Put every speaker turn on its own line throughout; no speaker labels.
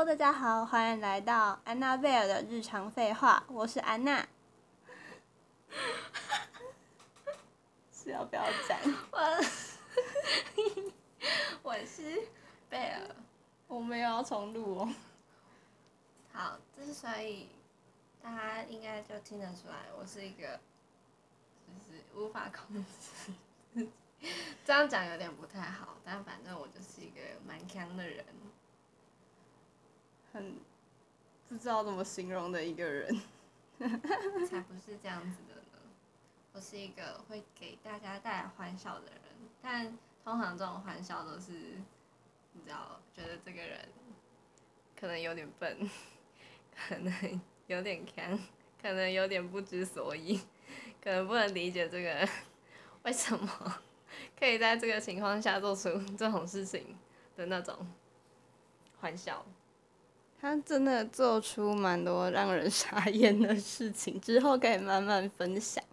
Hello，大家好，欢迎来到安娜贝尔的日常废话，我是安娜。是要不要讲？
我 我是贝尔，
我没有要重录哦。
好，之所以大家应该就听得出来，我是一个就是无法控制，这样讲有点不太好，但反正我就是一个蛮强的人，
很不知道怎么形容的一个人。
才不是这样子的呢。我是一个会给大家带来欢笑的人，但通常这种欢笑都是，你知道，觉得这个人可能有点笨，可能有点强，可能有点不知所以，可能不能理解这个为什么 可以在这个情况下做出这种事情的那种欢笑。
他真的做出蛮多让人傻眼的事情，之后可以慢慢分享。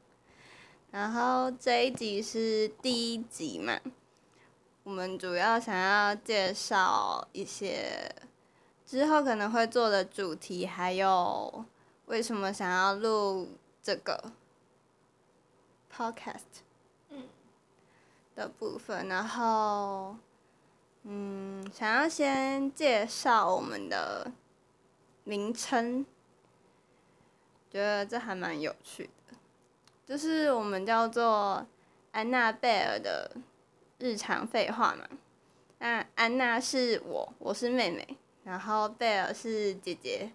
然后这一集是第一集嘛，我们主要想要介绍一些之后可能会做的主题，还有为什么想要录这个 podcast
嗯
的部分。然后，嗯，想要先介绍我们的名称，觉得这还蛮有趣的。就是我们叫做安娜贝尔的日常废话嘛。那安娜是我，我是妹妹，然后贝尔是姐姐，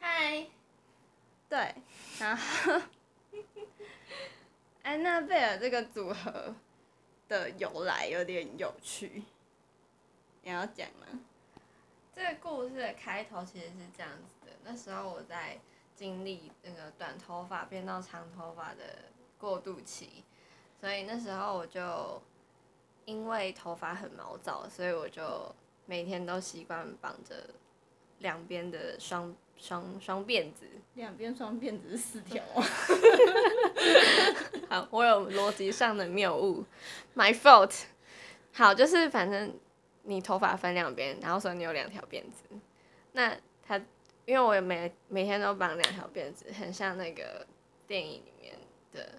嗨，
对，然后 安娜贝尔这个组合的由来有点有趣，你要讲吗？
这个故事的开头其实是这样子的，那时候我在经历那个短头发变到长头发的过渡期，所以那时候我就因为头发很毛躁，所以我就每天都习惯绑着两边的双双双辫子。
两边双辫子是四条啊？
好，我有逻辑上的谬误，my fault。好，就是反正你头发分两边，然后说你有两条辫子。那他，因为我每每天都绑两条辫子，很像那个电影里面的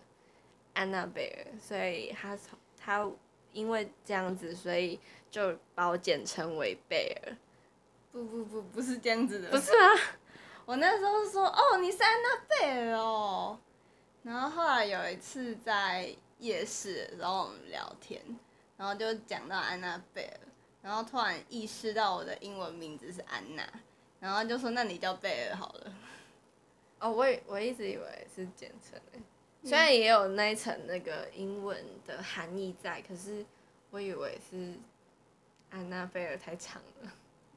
安娜贝尔，所以他他因为这样子，所以就把我简称为贝尔。
不不不，不是这样子的。
不是啊，
我那时候说哦，你是安娜贝尔哦，然后后来有一次在夜市的时候我们聊天，然后就讲到安娜贝尔，然后突然意识到我的英文名字是安娜，然后就说那你叫贝尔好了。
哦，我也我一直以为是简称诶，虽然也有那一层那个英文的含义在，可是我以为是安娜贝尔太长了，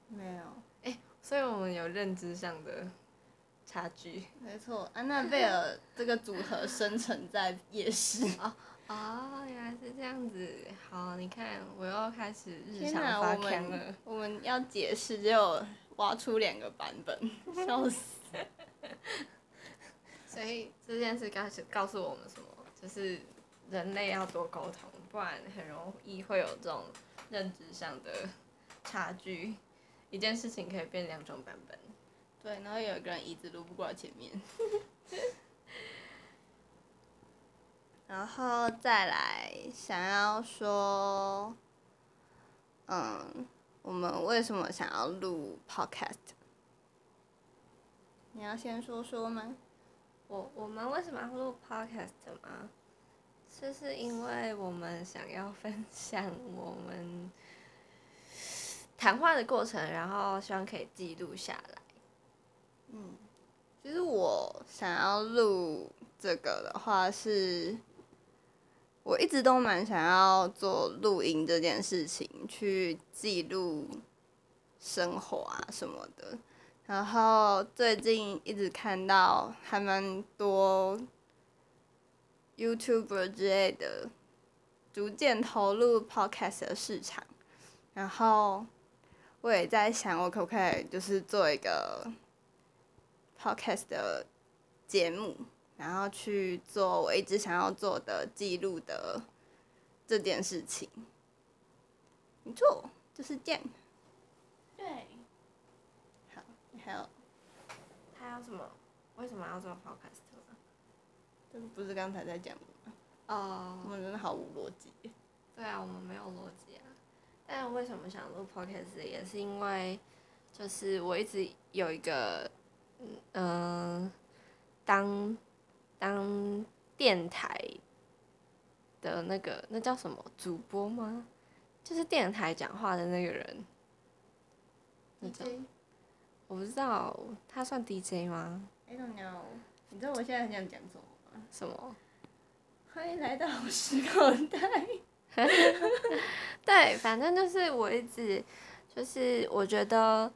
没有，哎
所以我们有认知上的差距。
没错，安娜贝尔这个组合生成在夜市。
哦，原来是这样子。好，你看我又开始日，常发
我们
腔了。
我们要解释，只有挖出两个版本，笑死。
所以这件事告诉告诉我们什么？就是人类要多沟通，不然很容易会有这种认知上的差距。一件事情可以变两种版本。
对，然后有一个人椅子撸不过来前面。然后再来想要说，嗯，我们为什么想要录 podcast？你要先说说吗？
我我们为什么要录 podcast 吗？就是因为我们想要分享我们谈话的过程，然后希望可以记录下来。
嗯，其实我想要录这个的话是，我一直都蛮想要做录音这件事情，去记录生活啊什么的。然后最近一直看到还蛮多 YouTuber 之类的，逐渐投入 Podcast 的市场。然后我也在想，我可不可以就是做一个 podcast 的节目，然后去做我一直想要做的记录的这件事情。没错，就是这样。
对，
好，
还有还有什么？为什么要做 podcast 吗？
这个不是刚才在讲的吗？我
哦，
们真的毫无逻辑。
对啊，我们没有逻辑啊。但为什么想录 podcast 也是因为，就是我一直有一个，嗯、当当电台的那个那叫什么主播吗？就是电台讲话的那个人，那叫我不知道，他算 DJ 吗
？I don't know。你知道我现在很想讲什么吗？
什么？
欢迎来到我时口袋。
对，反正就是我一直就是我觉得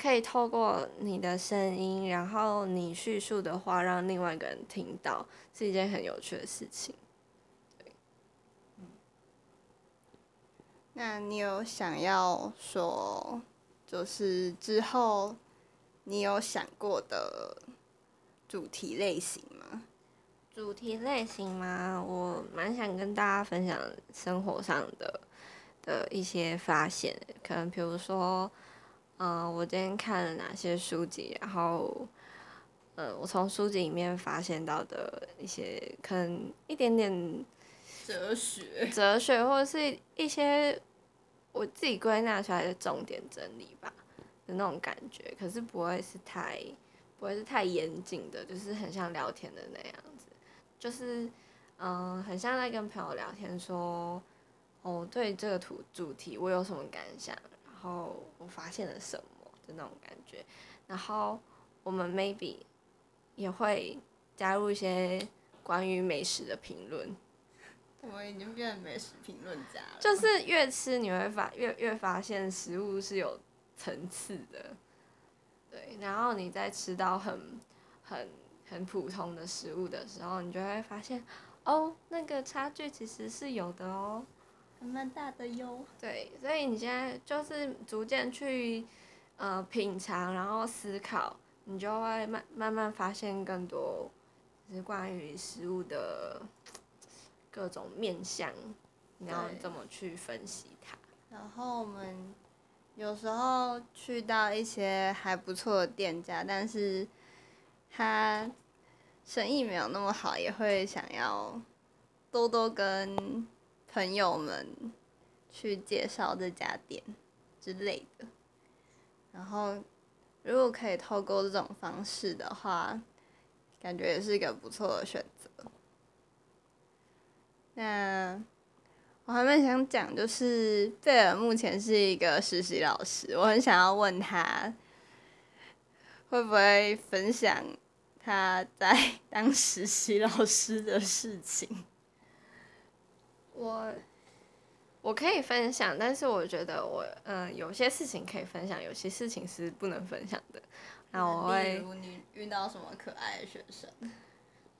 可以透过你的声音，然后你叙述的话，让另外一个人听到，是一件很有趣的事情。
那你有想要说，就是之后你有想过的主题类型吗？
主题类型吗，我蛮想跟大家分享生活上的的一些发现，可能比如说，嗯、我今天看了哪些书籍，然后，呃，我从书籍里面发现到的一些可能一点点
哲学。
哲学，或者是一些我自己归纳出来的重点整理吧的那种感觉，可是不会是太不会是太严谨的，就是很像聊天的那样子，就是嗯、呃很像在跟朋友聊天说，哦，对这个图主题我有什么感想，然然后我发现了什么的那种感觉，然后我们 maybe 也会加入一些关于美食的评论。
我已经变成美食评论家了。
就是越吃你会发越越发现食物是有层次的，对，然后你在吃到很很很普通的食物的时候，你就会发现哦，那个差距其实是有的哦。
还蛮大的哟。
对，所以你现在就是逐渐去呃品尝，然后思考，你就会慢慢慢发现更多，就是关于食物的各种面相，你要怎么去分析它。
然后我们有时候去到一些还不错的店家，但是他生意没有那么好，也会想要多多跟朋友们去介绍这家店之类的。然后，如果可以透过这种方式的话，感觉也是一个不错的选择。那我还蛮想讲，就是贝尔目前是一个实习老师，我很想要问他，会不会分享他在当实习老师的事情？
我我可以分享，但是我觉得我嗯、呃有些事情可以分享，有些事情是不能分享的。那我会
例如你遇到什么可爱的学生？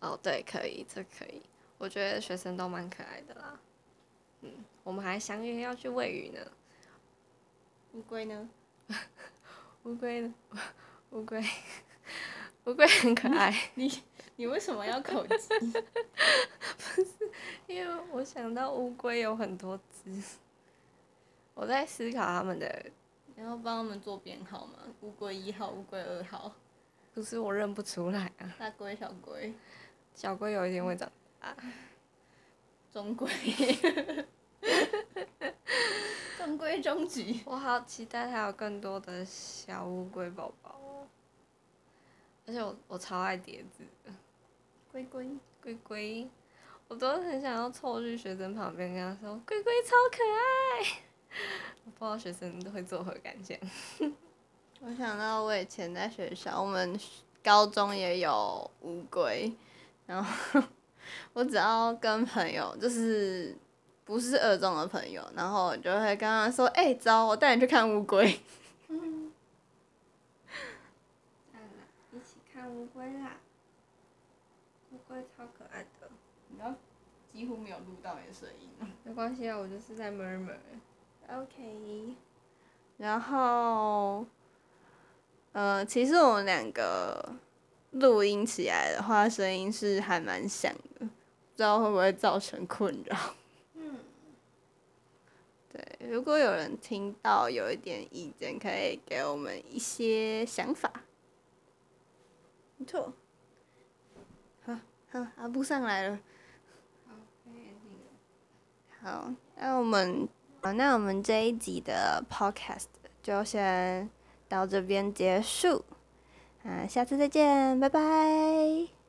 哦，对，可以，这可以。我觉得学生都蛮可爱的啦。嗯，我们还相约要去喂鱼呢。
乌龟呢？
乌龟呢？乌龟，乌龟很可爱，
你你为什么要口 技？
因为我想到乌龟有很多只，我在思考他们的，
你要帮他们做编号吗？乌龟一号、乌龟二号、
不是我认不出来啊。
大龟、小龟、
小龟有一天会长大。
中龟，中规中矩。
我好期待它有更多的小乌龟宝宝哦！而且我我超爱碟子的，
龟龟，
龟龟，我都很想要凑去学生旁边跟他说：“龟龟超可爱。”我不知道学生都会作何感想。
我想到我以前在学校，我们高中也有乌龟，然后我只要跟朋友，就是不是二中的朋友，然后我就会跟他说：“哎、走，我带你去看乌龟。
嗯一起看乌龟啦！超可爱的。”
然后几乎没有录到你的声音。
没关系啊，我就是在 murmur。
OK，然后，呃，其实我们两个录音起来的话，声音是还蛮响的，不知道会不会造成困扰。
嗯，
对，如果有人听到有一点意见，可以给我们一些想法。错。阿布上来了。
好，
那我们，那我们这一集的 podcast 就先到这边结束。啊，下次再见，拜拜。